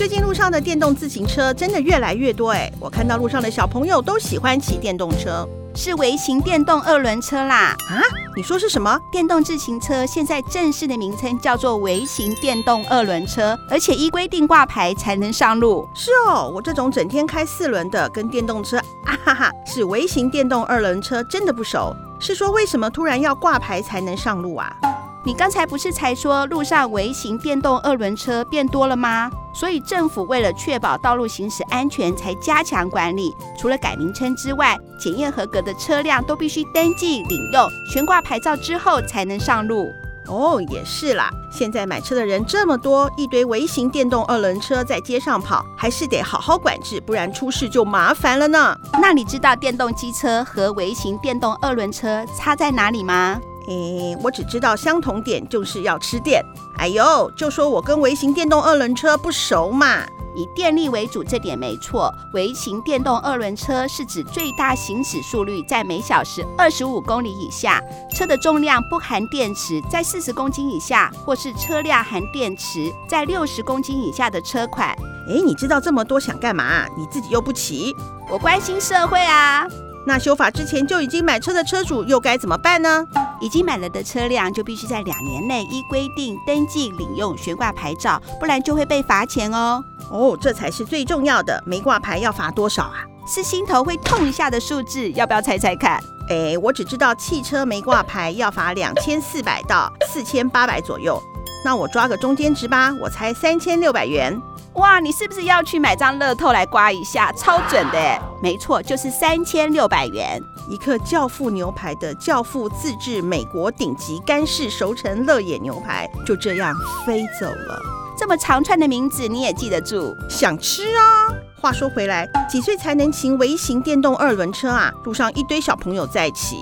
最近路上的电动自行车真的越来越多哎，我看到路上的小朋友都喜欢骑电动车。是微型电动二轮车啦！啊，你说是什么？电动自行车现在正式的名称叫做微型电动二轮车，而且依规定挂牌才能上路。是哦，我这种整天开四轮的跟电动车啊哈哈，是微型电动二轮车真的不熟。是说为什么突然要挂牌才能上路啊？你刚才不是才说路上微型电动二轮车变多了吗？所以政府为了确保道路行驶安全，才加强管理。除了改名称之外，检验合格的车辆都必须登记领用悬挂牌照之后才能上路。哦，也是啦。现在买车的人这么多，一堆微型电动二轮车在街上跑，还是得好好管制，不然出事就麻烦了呢。那你知道电动机车和微型电动二轮车差在哪里吗？诶，我只知道相同点就是要吃电。哎呦，就说我跟微型电动二轮车不熟嘛。以电力为主，这点没错。微型电动二轮车是指最大行驶速率在每小时二十五公里以下，车的重量不含电池在四十公斤以下，或是车辆含电池在六十公斤以下的车款。诶，你知道这么多想干嘛？你自己又不骑。我关心社会啊。那修法之前就已经买车的车主又该怎么办呢？已经买了的车辆就必须在两年内依规定登记领用悬挂牌照，不然就会被罚钱哦。哦，这才是最重要的。没挂牌要罚多少啊？是心头会痛一下的数字，要不要猜猜看？哎，我只知道汽车没挂牌要罚两千四百到四千八百左右。那我抓个中间值吧，我猜三千六百元。哇，你是不是要去买张乐透来刮一下？超准的！没错，就是三千六百元。一克教父牛排的教父自制美国顶级干式熟成乐野牛排就这样飞走了。这么长串的名字你也记得住？想吃啊！话说回来，几岁才能骑微型电动二轮车啊？路上一堆小朋友在骑。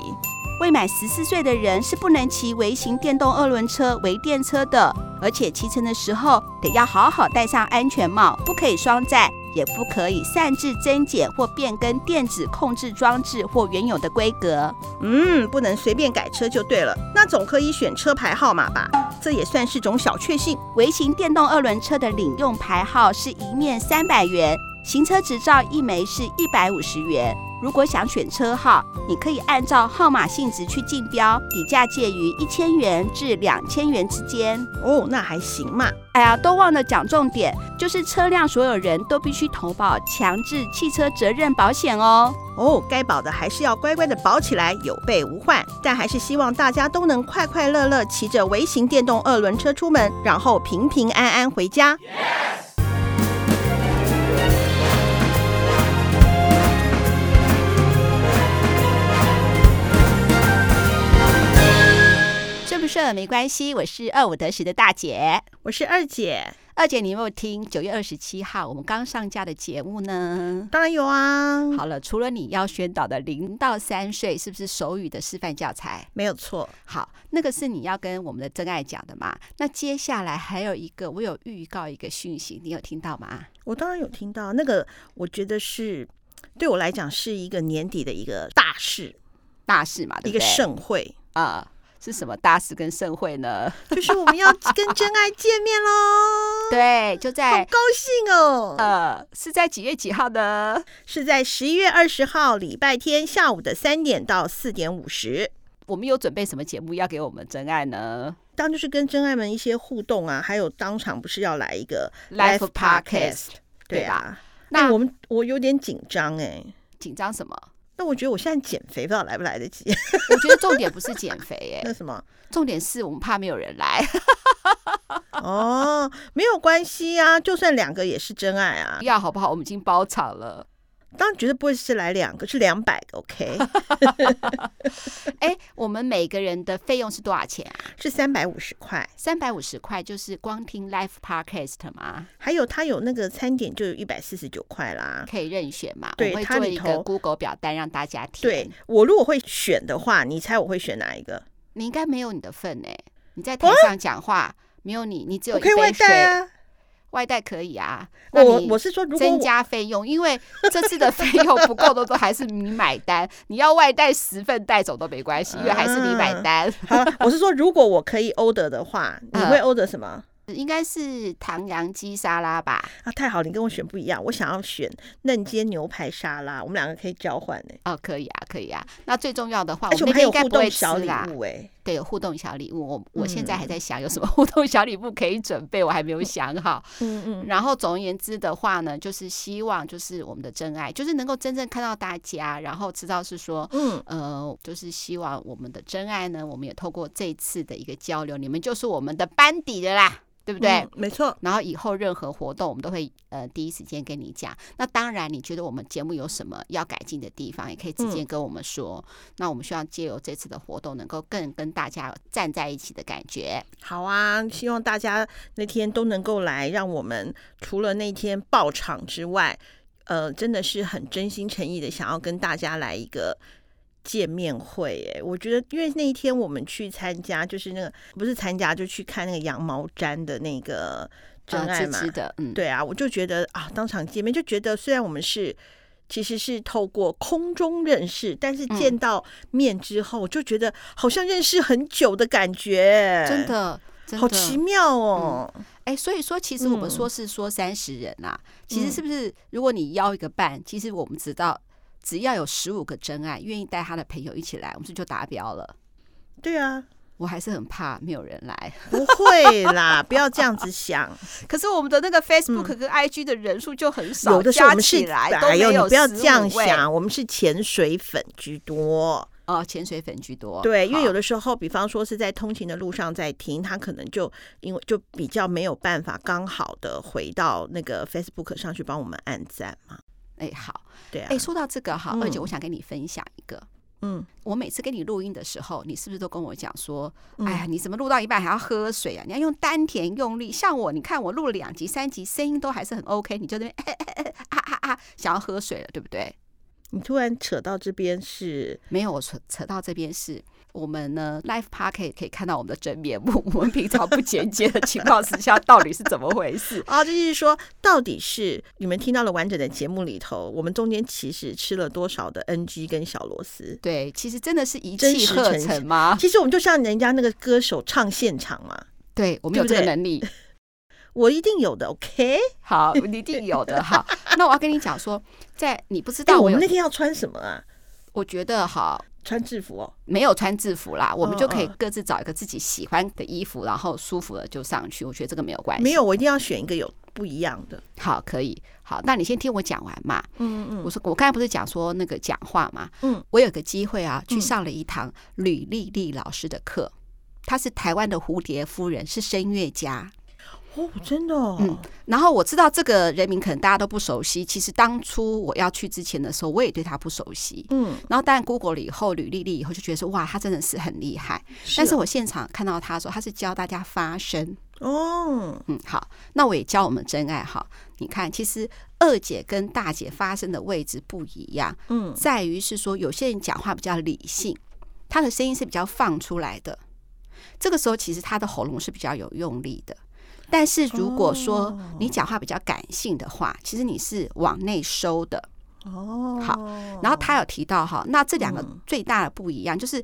未满十四岁的人是不能骑微型电动二轮车、微电车的，而且骑乘的时候得要好好戴上安全帽，不可以双载，也不可以擅自增减或变更电子控制装置或原有的规格。嗯，不能随便改车就对了。那总可以选车牌号码吧？这也算是种小确幸。微型电动二轮车的领用牌号是一面三百元，行车执照一枚是一百五十元。如果想选车号，你可以按照号码性质去竞标，底价介于一千元至两千元之间。哦，那还行嘛。哎呀，都忘了讲重点，就是车辆所有人都必须投保强制汽车责任保险哦。哦，该保的还是要乖乖的保起来，有备无患。但还是希望大家都能快快乐乐骑着微型电动二轮车出门，然后平平安安回家。Yes! 这没关系，我是二五得十的大姐，我是二姐。二姐，你有没有听九月二十七号我们刚上架的节目呢？当然有啊。好了，除了你要宣导的零到三岁是不是手语的示范教材？没有错。好，那个是你要跟我们的真爱讲的嘛？那接下来还有一个，我有预告一个讯息，你有听到吗？我当然有听到。那个我觉得是对我来讲是一个年底的一个大事，大事嘛，对对？一个盛会啊。Uh, 是什么大事跟盛会呢？就是我们要跟真爱见面喽！对，就在好高兴哦。呃，是在几月几号呢？是在十一月二十号礼拜天下午的三点到四点五十。我们有准备什么节目要给我们真爱呢？当然就是跟真爱们一些互动啊，还有当场不是要来一个 live podcast，对啊？那我们我有点紧张哎，紧张什么？那我觉得我现在减肥不知道来不来得及。我觉得重点不是减肥，哎，那什么？重点是我们怕没有人来。哦，没有关系啊，就算两个也是真爱啊。要好不好？我们已经包场了。当然绝对不会是来两个，是两百个，OK？哎，我们每个人的费用是多少钱啊？是三百五十块。三百五十块就是光听 Live Podcast 吗？还有它有那个餐点，就有一百四十九块啦，可以任选嘛？对，我会做一个 Google 表单让大家填。对，我如果会选的话，你猜我会选哪一个？你应该没有你的份哎！你在台上讲话，啊、没有你，你只有一杯水。我可以外带啊。外带可以啊，我我是说，如果增加费用，因为这次的费用不够的都还是你买单。你要外带十份带走都没关系，因为还是你买单。好，我是说，如果我可以 order 的话，你会 order 什么？应该是唐扬鸡沙拉吧？啊，太好，你跟我选不一样，我想要选嫩煎牛排沙拉，我们两个可以交换呢。哦，可以啊，可以啊。那最重要的话，而且我们还有互动小礼物哎，对，互动小礼物。我我现在还在想有什么互动小礼物可以准备，我还没有想好。嗯嗯。然后总而言之的话呢，就是希望就是我们的真爱，就是能够真正看到大家，然后知道是说，嗯呃，就是希望我们的真爱呢，我们也透过这次的一个交流，你们就是我们的班底的啦。对不对？嗯、没错。然后以后任何活动，我们都会呃第一时间跟你讲。那当然，你觉得我们节目有什么要改进的地方，也可以直接跟我们说。嗯、那我们希望借由这次的活动，能够更跟大家站在一起的感觉。好啊，希望大家那天都能够来，让我们除了那天爆场之外，呃，真的是很真心诚意的想要跟大家来一个。见面会哎，我觉得因为那一天我们去参加，就是那个不是参加，就去看那个羊毛毡的那个真爱嘛，啊的嗯、对啊，我就觉得啊，当场见面就觉得，虽然我们是其实是透过空中认识，但是见到面之后，就觉得好像认识很久的感觉，真的，真的好奇妙哦。哎、嗯，所以说，其实我们说是说三十人啊，嗯、其实是不是？如果你邀一个伴，其实我们知道。只要有十五个真爱愿意带他的朋友一起来，我们是就达标了。对啊，我还是很怕没有人来。不会啦，不要这样子想。可是我们的那个 Facebook 跟 IG 的人数就很少，嗯、有的时候我们是来哎呦，你不要这样想，我们是潜水粉居多哦，潜水粉居多。对，因为有的时候，比方说是在通勤的路上在听，他可能就因为就比较没有办法刚好的回到那个 Facebook 上去帮我们按赞嘛。哎，好，对啊，哎，说到这个哈，二姐，我想跟你分享一个，嗯，我每次跟你录音的时候，你是不是都跟我讲说，哎呀，你怎么录到一半还要喝水啊？你要用丹田用力，像我，你看我录了两集、三集，声音都还是很 OK，你就那边 啊啊啊，想要喝水了，对不对？你突然扯到这边是没有，我扯扯到这边是。我们呢，Live Podcast 可以看到我们的真面目。我们平常不剪接的情况之下，到底是怎么回事啊？就是说，到底是你们听到了完整的节目里头，我们中间其实吃了多少的 NG 跟小螺丝？对，其实真的是一气呵成吗？其实我们就像人家那个歌手唱现场嘛。对，我们有这个能力，我一定有的。OK，好，你一定有的。好，那我要跟你讲说，在你不知道我，我们那天要穿什么啊？我觉得好。穿制服哦，没有穿制服啦，我们就可以各自找一个自己喜欢的衣服，然后舒服了就上去。我觉得这个没有关系。没有，我一定要选一个有不一样的。好，可以。好，那你先听我讲完嘛。嗯嗯。我说我刚才不是讲说那个讲话嘛。嗯。我有个机会啊，去上了一堂吕丽丽老师的课。她是台湾的蝴蝶夫人，是声乐家。哦，真的哦。嗯，然后我知道这个人名可能大家都不熟悉。其实当初我要去之前的时候，我也对他不熟悉。嗯，然后但 Google 了以后，吕丽丽以后就觉得说，哇，他真的是很厉害。但是我现场看到他的时候，他是教大家发声。哦，嗯，好，那我也教我们真爱哈。你看，其实二姐跟大姐发声的位置不一样。嗯，在于是说，有些人讲话比较理性，他的声音是比较放出来的。这个时候，其实他的喉咙是比较有用力的。但是如果说你讲话比较感性的话，其实你是往内收的。哦，好。然后他有提到哈，那这两个最大的不一样就是，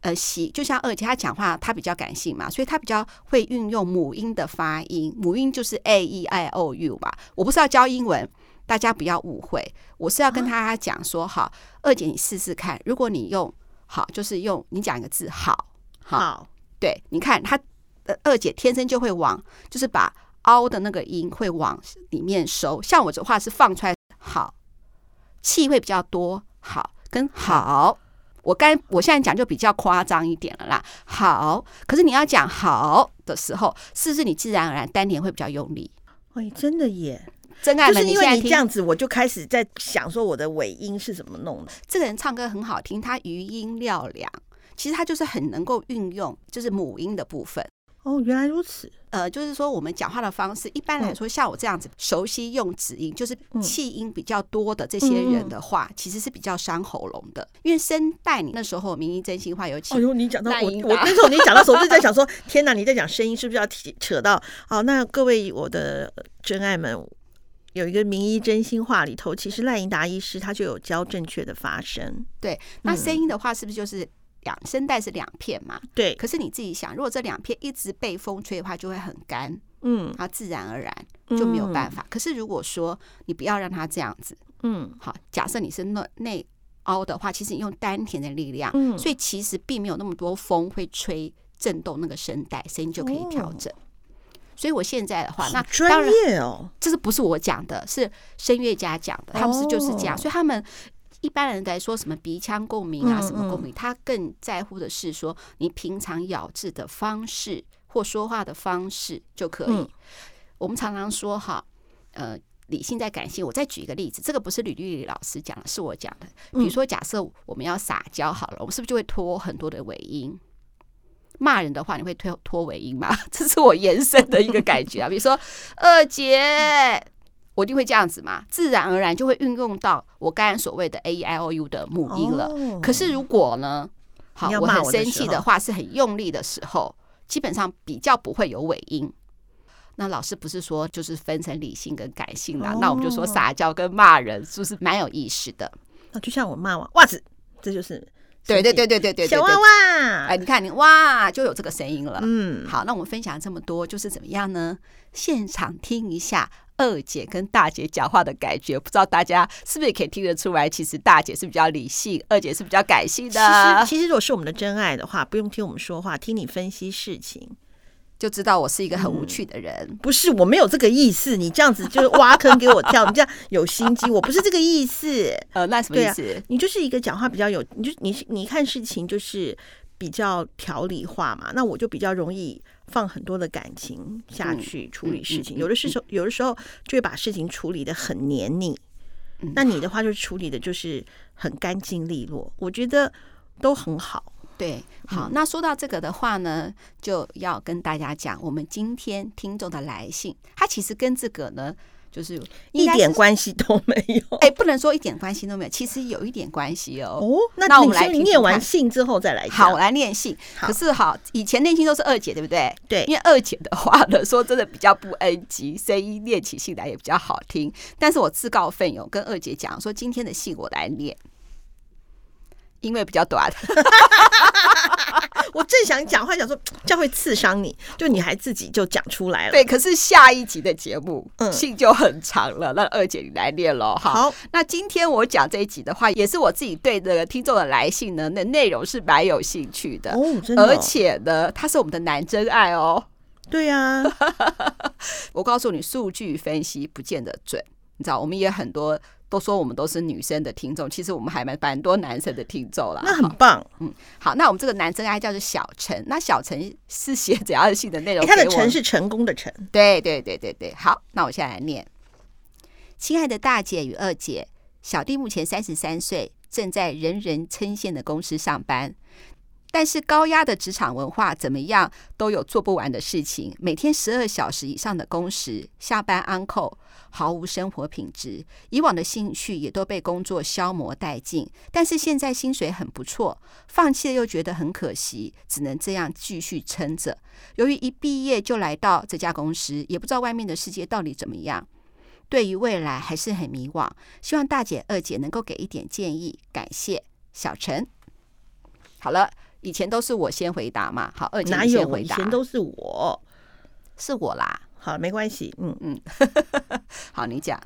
呃，喜就像二姐她讲话，她比较感性嘛，所以她比较会运用母音的发音。母音就是 A E I O U 嘛。我不是要教英文，大家不要误会。我是要跟大家讲说，好，二姐你试试看，如果你用好，就是用你讲一个字，好，好，对，你看他。二姐天生就会往，就是把凹的那个音会往里面收。像我这话是放出来，好，气会比较多，好跟好。我刚我现在讲就比较夸张一点了啦，好。可是你要讲好的时候，是不是你自然而然丹田会比较用力？哎，真的耶！真爱，就是因为你这样子，我就开始在想说我的尾音是怎么弄的。这个人唱歌很好听，他余音绕梁，其实他就是很能够运用，就是母音的部分。哦，原来如此。呃，就是说我们讲话的方式，一般来说，像我这样子熟悉用子音，就是气音比较多的这些人的话，其实是比较伤喉咙的。因为声带，你那时候名医真心话有请。哎呦，你讲到我，我那时候你讲的时候就在想说，天哪，你在讲声音是不是要提扯到？好，那各位我的真爱们，有一个名医真心话里头，其实赖英达医师他就有教正确的发声。对，那声音的话，是不是就是？两声带是两片嘛，对。可是你自己想，如果这两片一直被风吹的话，就会很干，嗯，它自然而然就没有办法。嗯、可是如果说你不要让它这样子，嗯，好，假设你是内内凹的话，其实你用丹田的力量，嗯，所以其实并没有那么多风会吹震动那个声带，声音就可以调整。哦所以我现在的话，那专业哦，这是不是我讲的？是声乐家讲的，他们是就是这样。所以他们一般人来说，什么鼻腔共鸣啊，什么共鸣，他更在乎的是说你平常咬字的方式或说话的方式就可以。我们常常说哈，呃，理性在感性。我再举一个例子，这个不是吕丽丽老师讲的，是我讲的。比如说，假设我们要撒娇好了，我们是不是就会拖很多的尾音？骂人的话，你会拖拖尾音吗？这是我延伸的一个感觉啊。比如说二姐，我一定会这样子嘛，自然而然就会运用到我刚才所谓的 A E I O U 的母音了。哦、可是如果呢，好，我很生气的话，是很用力的时候，基本上比较不会有尾音。那老师不是说就是分成理性跟感性啦？哦、那我们就说撒娇跟骂人是不是蛮有意思的？那就像我骂我袜子，这就是。对对对对对对，小娃娃，哎，你看你哇，就有这个声音了。嗯，好，那我们分享这么多，就是怎么样呢？现场听一下二姐跟大姐讲话的感觉，不知道大家是不是也可以听得出来？其实大姐是比较理性，二姐是比较感性的。其实，其实如果是我们的真爱的话，不用听我们说话，听你分析事情。就知道我是一个很无趣的人，嗯、不是，我没有这个意思。你这样子就是挖坑给我跳，你这样有心机，我不是这个意思。呃，那什么意思？啊、你就是一个讲话比较有，你就你你看事情就是比较条理化嘛。那我就比较容易放很多的感情下去处理事情，有的时候有的时候就会把事情处理的很黏腻。嗯、那你的话就处理的就是很干净利落，我觉得都很好。对，好，那说到这个的话呢，就要跟大家讲，我们今天听众的来信，它其实跟这个呢，就是，是一点关系都没有。哎，不能说一点关系都没有，其实有一点关系哦。哦，那我们来念完信之后再来讲。好，我来念信。可是好，以前念信都是二姐，对不对？对，因为二姐的话呢，说真的比较不 NG，声音念起信来也比较好听。但是我自告奋勇跟二姐讲说，今天的信我来念。因为比较短，我正想讲话，想说 这样会刺伤你，就你还自己就讲出来了。对，可是下一集的节目，嗯，信就很长了。那二姐你来念喽，好。那今天我讲这一集的话，也是我自己对这个听众的来信呢，那内容是蛮有兴趣的哦，真的。而且呢，他是我们的男真爱哦。对呀，我告诉你，数据分析不见得准，你知道，我们也很多。都说我们都是女生的听众，其实我们还蛮蛮多男生的听众啦。那很棒，嗯，好，那我们这个男生爱叫做小陈，那小陈是写怎样的信的内容？他的陈是成功的成，对对对对对。好，那我现在来念。亲爱的大姐与二姐，小弟目前三十三岁，正在人人称羡的公司上班。但是高压的职场文化怎么样都有做不完的事情，每天十二小时以上的工时，下班 on call，毫无生活品质。以往的兴趣也都被工作消磨殆尽。但是现在薪水很不错，放弃了又觉得很可惜，只能这样继续撑着。由于一毕业就来到这家公司，也不知道外面的世界到底怎么样，对于未来还是很迷惘。希望大姐、二姐能够给一点建议，感谢小陈。好了。以前都是我先回答嘛，好，二姐先回答。以前都是我，是我啦。好，没关系，嗯嗯，好，你讲。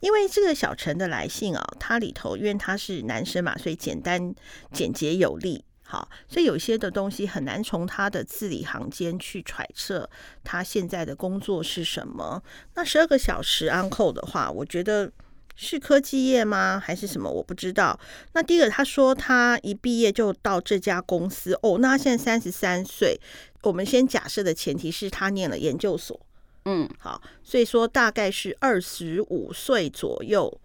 因为这个小陈的来信啊，他里头因为他是男生嘛，所以简单、简洁有力。好，所以有些的东西很难从他的字里行间去揣测他现在的工作是什么。那十二个小时 on call 的话，我觉得。是科技业吗？还是什么？我不知道。那第一个，他说他一毕业就到这家公司哦。那他现在三十三岁，我们先假设的前提是他念了研究所。嗯，好，所以说大概是二十五岁左右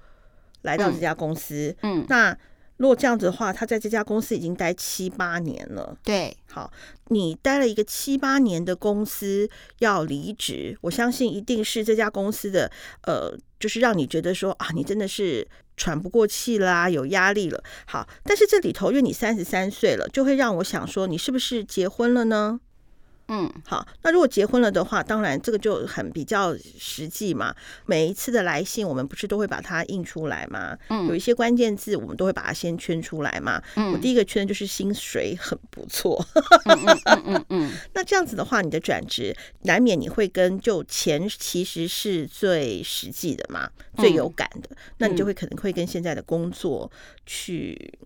来到这家公司。嗯，嗯，那。如果这样子的话，他在这家公司已经待七八年了。对，好，你待了一个七八年的公司要离职，我相信一定是这家公司的呃，就是让你觉得说啊，你真的是喘不过气啦，有压力了。好，但是这里头因为你三十三岁了，就会让我想说，你是不是结婚了呢？嗯，好，那如果结婚了的话，当然这个就很比较实际嘛。每一次的来信，我们不是都会把它印出来吗？嗯，有一些关键字，我们都会把它先圈出来嘛。嗯，我第一个圈的就是薪水很不错。嗯嗯嗯嗯，嗯。那这样子的话，你的转职难免你会跟就钱其实是最实际的嘛，最有感的。那你就会可能会跟现在的工作去。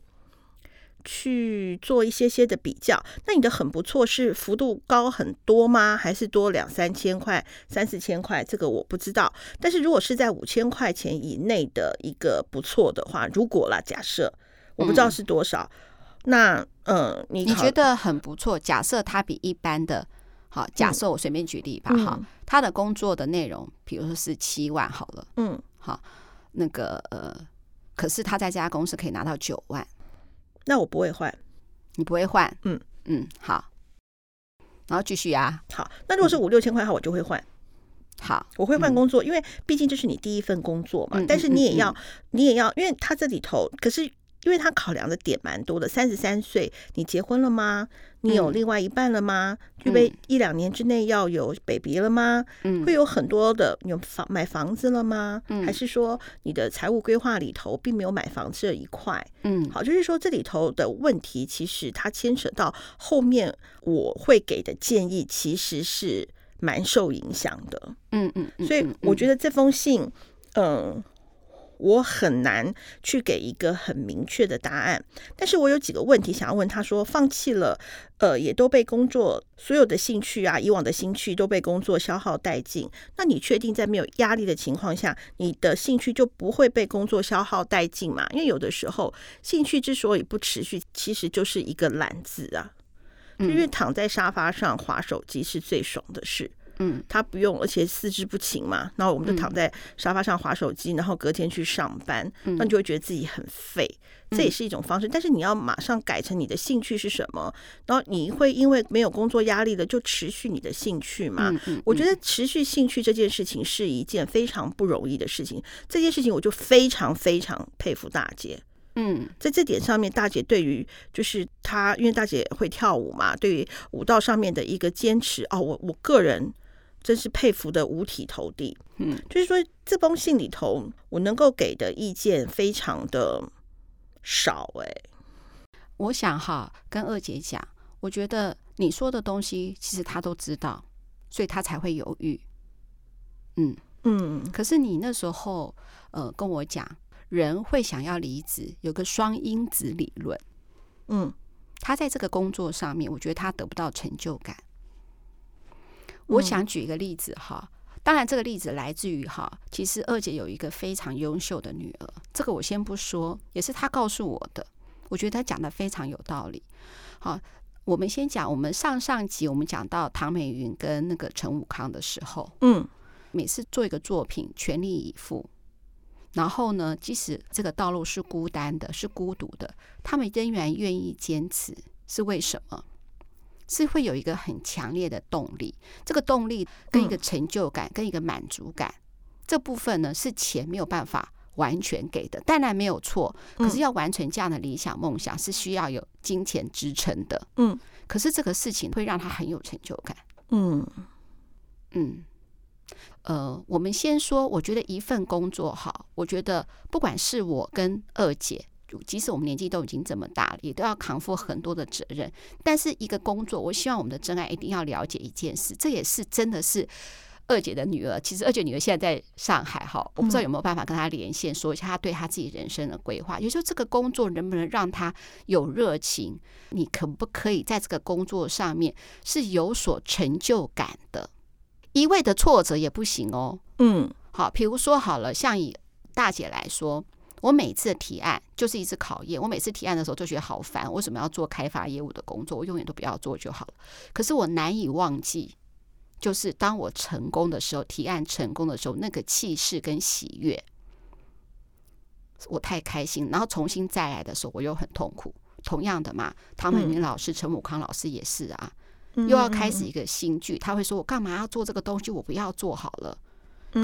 去做一些些的比较，那你的很不错是幅度高很多吗？还是多两三千块、三四千块？这个我不知道。但是如果是在五千块钱以内的一个不错的话，如果啦，假设我不知道是多少，嗯、那嗯，你你觉得很不错？假设他比一般的，好，假设我随便举例吧，哈、嗯，他的工作的内容，比如说是七万好了，嗯，好，那个呃，可是他在这家公司可以拿到九万。那我不会换，你不会换，嗯。嗯，好，然后继续啊，好，那如果是五六千块的话，我就会换，好，我会换工作，因为毕竟这是你第一份工作嘛，但是你也要，你也要，因为他这里头可是。因为他考量的点蛮多的，三十三岁，你结婚了吗？你有另外一半了吗？预备一两年之内要有 baby 了吗？嗯，会有很多的，有房买房子了吗？嗯，还是说你的财务规划里头并没有买房这一块？嗯，好，就是说这里头的问题，其实它牵扯到后面我会给的建议，其实是蛮受影响的。嗯嗯，所以我觉得这封信，嗯。我很难去给一个很明确的答案，但是我有几个问题想要问他说，放弃了，呃，也都被工作所有的兴趣啊，以往的兴趣都被工作消耗殆尽。那你确定在没有压力的情况下，你的兴趣就不会被工作消耗殆尽吗？因为有的时候兴趣之所以不持续，其实就是一个懒字啊，因为躺在沙发上划手机是最爽的事。嗯，他不用，而且四肢不勤嘛，然后我们就躺在沙发上划手机，然后隔天去上班，那你就会觉得自己很废，这也是一种方式。但是你要马上改成你的兴趣是什么，然后你会因为没有工作压力的，就持续你的兴趣嘛？我觉得持续兴趣这件事情是一件非常不容易的事情，这件事情我就非常非常佩服大姐。嗯，在这点上面，大姐对于就是她，因为大姐会跳舞嘛，对于舞蹈上面的一个坚持哦，我我个人。真是佩服的五体投地。嗯，就是说这封信里头，我能够给的意见非常的少。哎，我想哈，跟二姐讲，我觉得你说的东西，其实她都知道，所以她才会犹豫。嗯嗯。可是你那时候，呃，跟我讲，人会想要离职，有个双因子理论。嗯，他在这个工作上面，我觉得他得不到成就感。我想举一个例子哈，当然这个例子来自于哈，其实二姐有一个非常优秀的女儿，这个我先不说，也是她告诉我的，我觉得她讲的非常有道理。好，我们先讲，我们上上集我们讲到唐美云跟那个陈武康的时候，嗯，每次做一个作品全力以赴，然后呢，即使这个道路是孤单的，是孤独的，他们仍然愿意坚持，是为什么？是会有一个很强烈的动力，这个动力跟一个成就感，跟一个满足感，这部分呢是钱没有办法完全给的，当然没有错。可是要完成这样的理想梦想，是需要有金钱支撑的。嗯，可是这个事情会让他很有成就感。嗯嗯，呃，我们先说，我觉得一份工作好，我觉得不管是我跟二姐。即使我们年纪都已经这么大了，也都要扛负很多的责任。但是一个工作，我希望我们的真爱一定要了解一件事，这也是真的是二姐的女儿。其实二姐女儿现在在上海哈，我不知道有没有办法跟她连线，说一下她对她自己人生的规划。也就这个工作能不能让她有热情？你可不可以在这个工作上面是有所成就感的？一味的挫折也不行哦。嗯，好，比如说好了，像以大姐来说。我每次的提案就是一次考验。我每次提案的时候就觉得好烦，为什么要做开发业务的工作？我永远都不要做就好了。可是我难以忘记，就是当我成功的时候，提案成功的时候，那个气势跟喜悦，我太开心。然后重新再来的时候，我又很痛苦。同样的嘛，唐美云老师、陈武康老师也是啊，又要开始一个新剧。他会说：“我干嘛要做这个东西？我不要做好了。”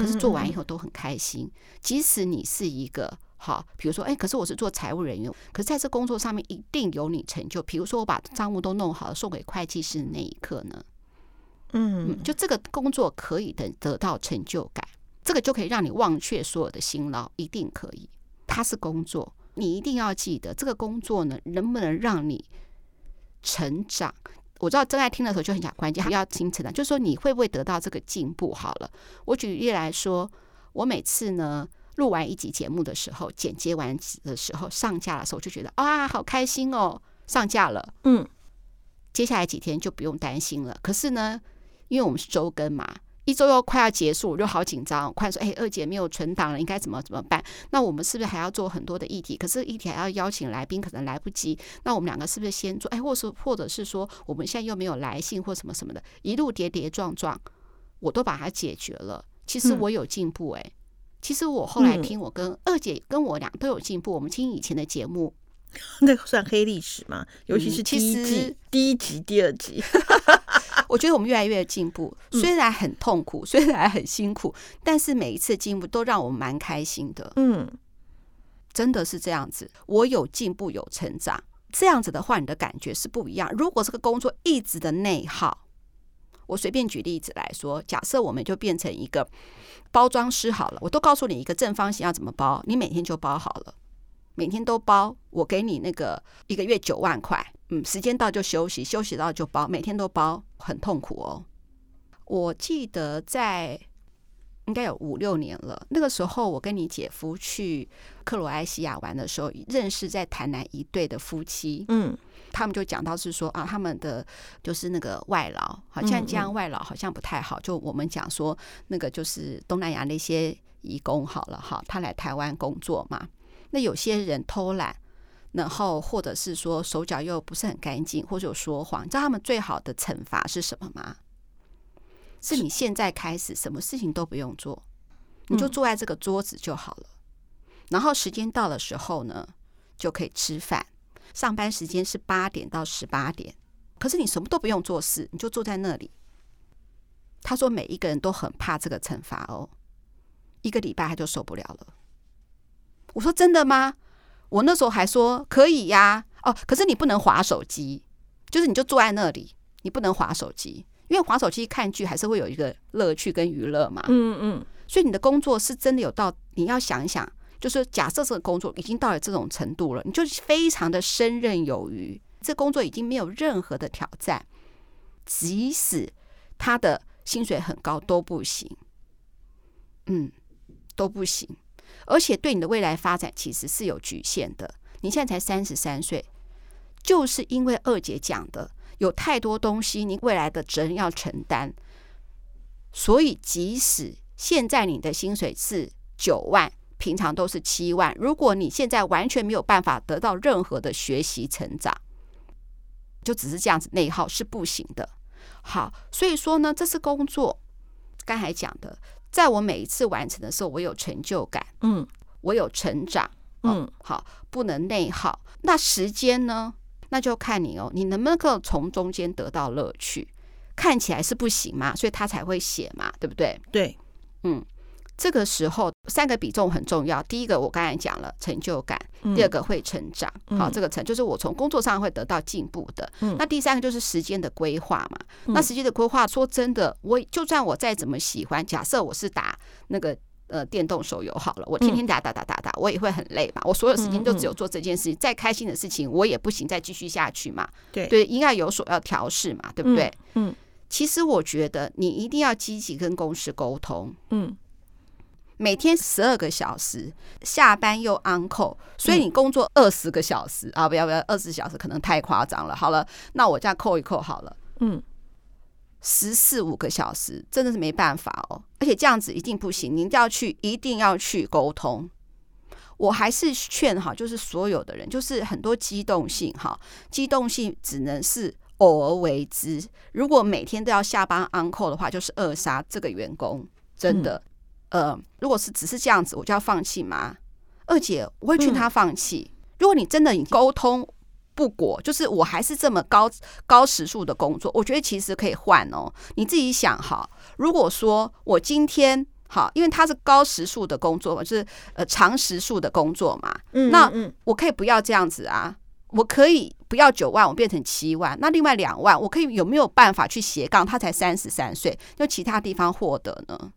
可是做完以后都很开心。即使你是一个。好，比如说，哎，可是我是做财务人员，可是在这工作上面一定有你成就。比如说，我把账务都弄好了，送给会计师的那一刻呢，嗯，嗯，就这个工作可以得得到成就感，这个就可以让你忘却所有的辛劳，一定可以。它是工作，你一定要记得这个工作呢，能不能让你成长？我知道正在听的时候就很想关键，要听成长，就是说你会不会得到这个进步？好了，我举例来说，我每次呢录完一集节目的时候，剪接完的时候，上架的时候就觉得啊，好开心哦，上架了，嗯，接下来几天就不用担心了。可是呢，因为我们是周更嘛。一周又快要结束，我就好紧张。快说，哎，二姐没有存档了，应该怎么怎么办？那我们是不是还要做很多的议题？可是议题还要邀请来宾，可能来不及。那我们两个是不是先做？哎，或是或者是说，我们现在又没有来信或什么什么的，一路跌跌撞撞，我都把它解决了。其实我有进步，哎，其实我后来听我跟二姐跟我俩都有进步。我们听以前的节目，那算黑历史吗？尤其是第一季、第一集、第二集。我觉得我们越来越进步，虽然很痛苦，嗯、虽然很辛苦，但是每一次进步都让我们蛮开心的。嗯，真的是这样子。我有进步，有成长，这样子的话，你的感觉是不一样。如果这个工作一直的内耗，我随便举例子来说，假设我们就变成一个包装师好了，我都告诉你一个正方形要怎么包，你每天就包好了，每天都包，我给你那个一个月九万块。嗯，时间到就休息，休息到就包，每天都包，很痛苦哦。我记得在应该有五六年了，那个时候我跟你姐夫去克罗埃西亚玩的时候，认识在台南一对的夫妻。嗯，他们就讲到是说啊，他们的就是那个外劳，好像这样外劳好像不太好。就我们讲说，那个就是东南亚那些移工好了哈，他来台湾工作嘛，那有些人偷懒。然后，或者是说手脚又不是很干净，或者有说谎，你知道他们最好的惩罚是什么吗？是你现在开始什么事情都不用做，你就坐在这个桌子就好了。然后时间到的时候呢，就可以吃饭。上班时间是八点到十八点，可是你什么都不用做事，你就坐在那里。他说每一个人都很怕这个惩罚哦，一个礼拜他就受不了了。我说真的吗？我那时候还说可以呀，哦，可是你不能划手机，就是你就坐在那里，你不能划手机，因为划手机看剧还是会有一个乐趣跟娱乐嘛。嗯嗯，所以你的工作是真的有到，你要想一想，就是假设这个工作已经到了这种程度了，你就非常的胜任有余，这工作已经没有任何的挑战，即使他的薪水很高都不行，嗯，都不行。而且对你的未来发展其实是有局限的。你现在才三十三岁，就是因为二姐讲的有太多东西，你未来的责任要承担。所以即使现在你的薪水是九万，平常都是七万，如果你现在完全没有办法得到任何的学习成长，就只是这样子内耗是不行的。好，所以说呢，这是工作。刚才讲的。在我每一次完成的时候，我有成就感，嗯，我有成长，嗯，哦、好，不能内耗。那时间呢？那就看你哦，你能不能够从中间得到乐趣？看起来是不行嘛，所以他才会写嘛，对不对？对，嗯。这个时候，三个比重很重要。第一个，我刚才讲了成就感；第二个，会成长。嗯、好，这个成就是我从工作上会得到进步的。嗯、那第三个就是时间的规划嘛。嗯、那时间的规划，说真的，我就算我再怎么喜欢，假设我是打那个呃电动手游好了，我天天打打打打打，我也会很累嘛。我所有时间都只有做这件事情，再开心的事情我也不行，再继续下去嘛。对对，应该有所要调试嘛，对不对？嗯。嗯其实我觉得你一定要积极跟公司沟通。嗯。每天十二个小时，下班又 on call，所以你工作二十个小时、嗯、啊！不要不要，二十小时可能太夸张了。好了，那我这样扣一扣好了。嗯，十四五个小时真的是没办法哦，而且这样子一定不行。你一定要去，一定要去沟通。我还是劝哈，就是所有的人，就是很多机动性哈，机动性只能是偶尔为之。如果每天都要下班 on call 的话，就是扼杀这个员工，真的。嗯呃，如果是只是这样子，我就要放弃吗？二姐，我会劝他放弃。嗯、如果你真的你沟通不果，就是我还是这么高高时数的工作，我觉得其实可以换哦。你自己想哈，如果说我今天好，因为他是高时数的工作嘛，就是呃长时数的工作嘛，嗯，那我可以不要这样子啊，我可以。不要九万，我变成七万，那另外两万我可以有没有办法去斜杠？他才三十三岁，就其他地方获得呢？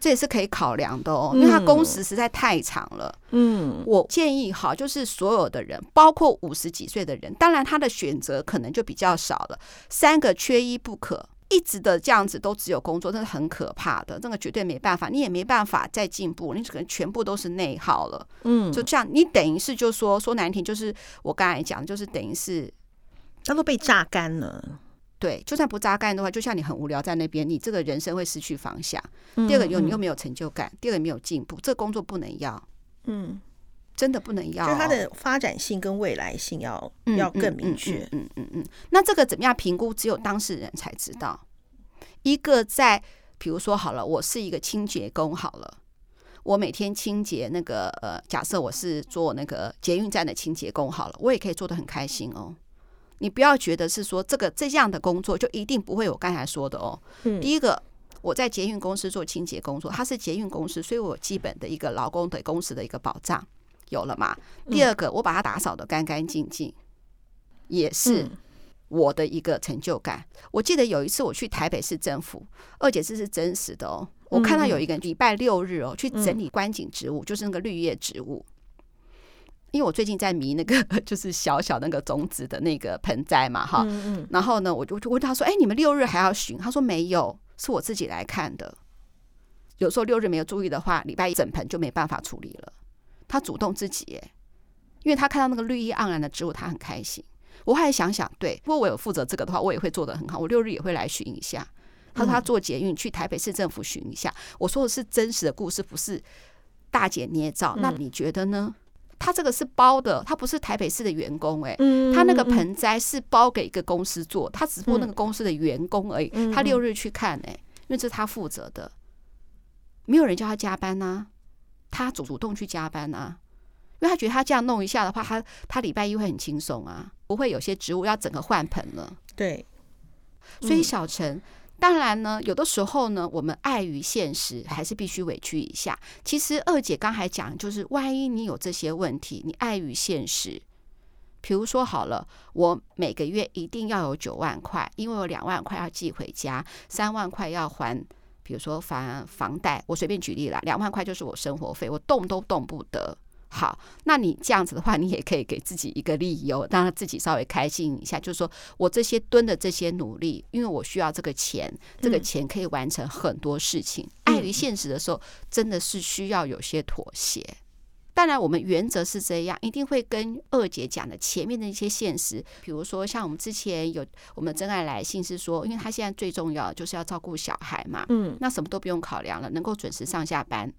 这也是可以考量的哦，因为他工时实在太长了。嗯，我建议哈，就是所有的人，包括五十几岁的人，当然他的选择可能就比较少了，三个缺一不可。一直的这样子都只有工作，这是很可怕的。那个绝对没办法，你也没办法再进步，你可能全部都是内耗了。嗯，就这样，你等于是就说说难听，就是我刚才讲，就是等于是他都被榨干了。对，就算不扎干的话，就像你很无聊在那边，你这个人生会失去方向。第二个，又你又没有成就感；第二个，没有进步，这个工作不能要。嗯。真的不能要，就它的发展性跟未来性要要更明确。嗯嗯嗯，嗯，嗯，嗯。那这个怎么样评估？只有当事人才知道。一个在，比如说好了，我是一个清洁工，好了，我每天清洁那个呃，假设我是做那个捷运站的清洁工，好了，我也可以做得很开心哦。你不要觉得是说这个这样的工作就一定不会有我刚才说的哦。嗯。第一个，我在捷运公司做清洁工作，它是捷运公司，所以我有基本的一个劳工的公司的一个保障。有了嘛？第二个，我把它打扫的干干净净，也是我的一个成就感。我记得有一次我去台北市政府，二姐这是真实的哦。我看到有一个礼拜六日哦，去整理观景植物，就是那个绿叶植物。因为我最近在迷那个 就是小小那个种子的那个盆栽嘛，哈。然后呢，我就就问他说：“哎，你们六日还要巡？”他说：“没有，是我自己来看的。有时候六日没有注意的话，礼拜一整盆就没办法处理了。”他主动自己耶，因为他看到那个绿意盎然的植物，他很开心。我后来想想，对，如果我有负责这个的话，我也会做得很好。我六日也会来巡一下。他说他坐捷运去台北市政府巡一下。我说的是真实的故事，不是大姐捏造。那你觉得呢？他这个是包的，他不是台北市的员工哎，他那个盆栽是包给一个公司做，他只不过那个公司的员工而已。他六日去看哎，因为这是他负责的，没有人叫他加班呐。他主主动去加班啊，因为他觉得他这样弄一下的话，他他礼拜一会很轻松啊，不会有些植物要整个换盆了。对，所以小陈，当然呢，有的时候呢，我们碍于现实，还是必须委屈一下。其实二姐刚才讲，就是万一你有这些问题，你碍于现实，比如说好了，我每个月一定要有九万块，因为我两万块要寄回家，三万块要还。比如说房房贷，我随便举例啦，两万块就是我生活费，我动都动不得。好，那你这样子的话，你也可以给自己一个理由，让自己稍微开心一下，就是说我这些蹲的这些努力，因为我需要这个钱，这个钱可以完成很多事情。碍于现实的时候，真的是需要有些妥协。当然，我们原则是这样，一定会跟二姐讲的前面的一些现实，比如说像我们之前有我们真爱来信是说，因为他现在最重要就是要照顾小孩嘛，嗯，那什么都不用考量了，能够准时上下班，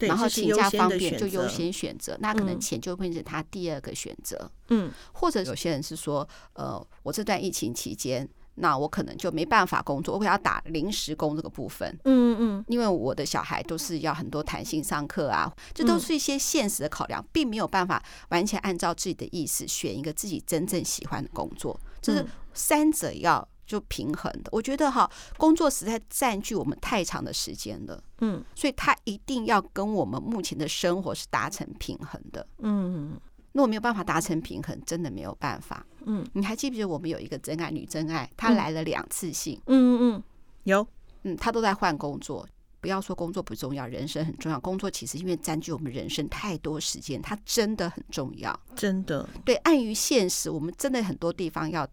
然后请假方便就优先选择，那可能钱就变成他第二个选择，嗯，或者有些人是说，呃，我这段疫情期间。那我可能就没办法工作，我会要打临时工这个部分。嗯嗯，因为我的小孩都是要很多弹性上课啊，这都是一些现实的考量，并没有办法完全按照自己的意思选一个自己真正喜欢的工作，就是三者要就平衡的。我觉得哈，工作实在占据我们太长的时间了。嗯，所以他一定要跟我们目前的生活是达成平衡的。嗯。那我没有办法达成平衡，真的没有办法。嗯，你还记不记得我们有一个真爱女真爱，她来了两次性。嗯嗯嗯，有。嗯，她都在换工作。不要说工作不重要，人生很重要。工作其实因为占据我们人生太多时间，它真的很重要。真的。对，碍于现实，我们真的很多地方要。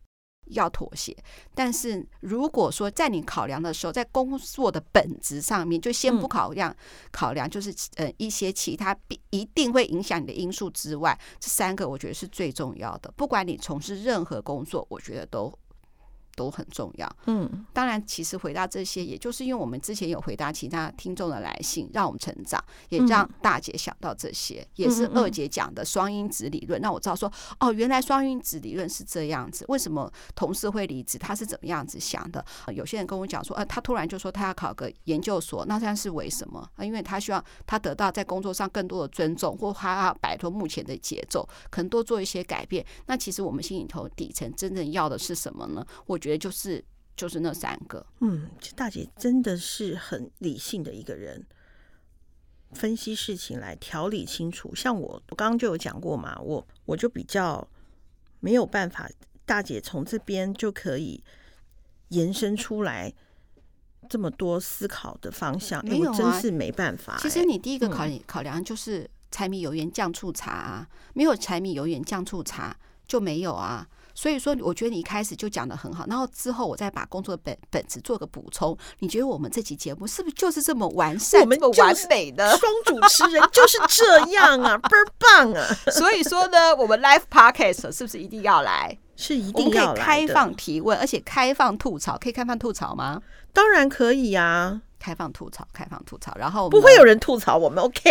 要妥协，但是如果说在你考量的时候，在工作的本质上面，就先不考量，考量就是呃一些其他必一定会影响你的因素之外，这三个我觉得是最重要的。不管你从事任何工作，我觉得都。都很重要。嗯，当然，其实回答这些，也就是因为我们之前有回答其他听众的来信，让我们成长，也让大姐想到这些，也是二姐讲的双因子理论，让我知道说，哦，原来双因子理论是这样子。为什么同事会离职？他是怎么样子想的？有些人跟我讲说，呃，他突然就说他要考个研究所，那算是为什么？啊，因为他希望他得到在工作上更多的尊重，或他要摆脱目前的节奏，可能多做一些改变。那其实我们心里头底层真正要的是什么呢？我。觉得就是就是那三个，嗯，大姐真的是很理性的一个人，分析事情来条理清楚。像我，我刚刚就有讲过嘛，我我就比较没有办法，大姐从这边就可以延伸出来这么多思考的方向。没有啊，我真是没办法。其实你第一个考考量就是柴米油盐酱醋茶啊，没有柴米油盐酱醋茶就没有啊。所以说，我觉得你一开始就讲的很好，然后之后我再把工作本本子做个补充。你觉得我们这期节目是不是就是这么完善、我们这么完美的 双主持人就是这样啊，倍儿棒啊！所以说呢，我们 Live Podcast 是不是一定要来？是一定要来，开放提问，而且开放吐槽，可以开放吐槽吗？当然可以呀、啊。开放吐槽，开放吐槽，然后不会有人吐槽我们，OK？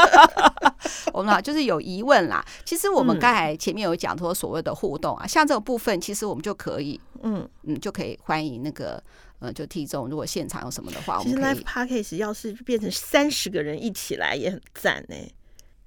我们啊，就是有疑问啦。其实我们刚才前面有讲说所谓的互动啊，嗯、像这个部分，其实我们就可以，嗯嗯，就可以欢迎那个呃，就听众如果现场有什么的话，我们其实。Live Podcast 要是变成三十个人一起来，也很赞呢、欸。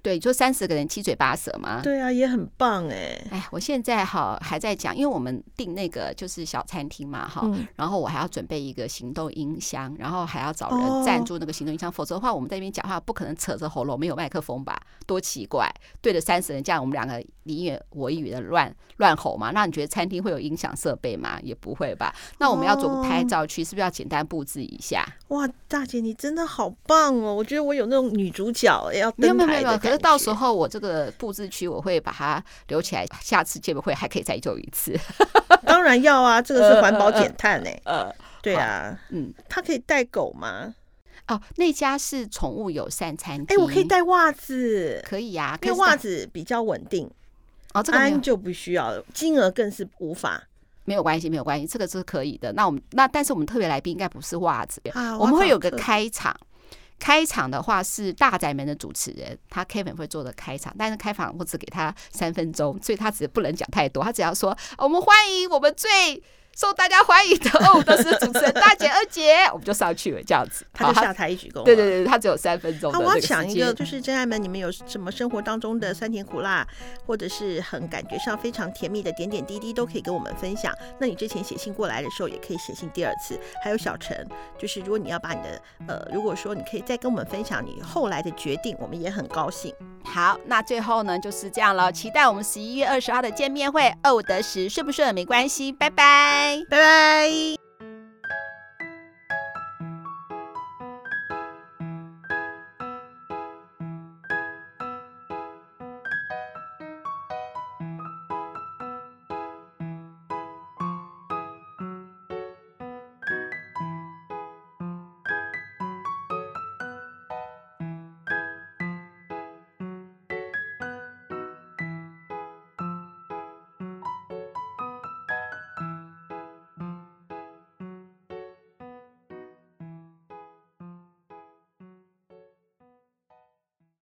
对，就三十个人七嘴八舌嘛。对啊，也很棒哎。哎，我现在哈还在讲，因为我们订那个就是小餐厅嘛哈，嗯、然后我还要准备一个行动音箱，然后还要找人赞助那个行动音箱，哦、否则的话我们在那边讲话不可能扯着喉咙没有麦克风吧？多奇怪！对着三十人这样，我们两个你一语我一语的乱乱吼嘛？那你觉得餐厅会有音响设备吗？也不会吧？那我们要做个拍照区，是不是要简单布置一下？哇，大姐你真的好棒哦！我觉得我有那种女主角要登台的感觉。到时候我这个布置区我会把它留起来，下次见面会还可以再做一次。当然要啊，这个是环保减碳呢。呃，对啊，嗯，他可以带狗吗？哦，那家是宠物友善餐厅。哎，我可以带袜子，可以呀，因为袜子比较稳定。哦，这个安就不需要了，金额更是无法。没有关系，没有关系，这个是可以的。那我们那但是我们特别来宾应该不是袜子，我们会有个开场。开场的话是大宅门的主持人，他 Kevin 会做的开场，但是开场我只给他三分钟，所以他只不能讲太多，他只要说我们欢迎我们最。受大家欢迎的哦，都是主持人大姐二姐，我们就上去了，这样子，他就下台一鞠躬。对对对，他只有三分钟。那我要讲一个，就是真爱们，你们有什么生活当中的酸甜苦辣，或者是很感觉上非常甜蜜的点点滴滴，都可以跟我们分享。那你之前写信过来的时候，也可以写信第二次。还有小陈，就是如果你要把你的呃，如果说你可以再跟我们分享你后来的决定，我们也很高兴。好，那最后呢就是这样了，期待我们十一月二十号的见面会。二五得十，顺不顺没关系，拜拜拜。拜。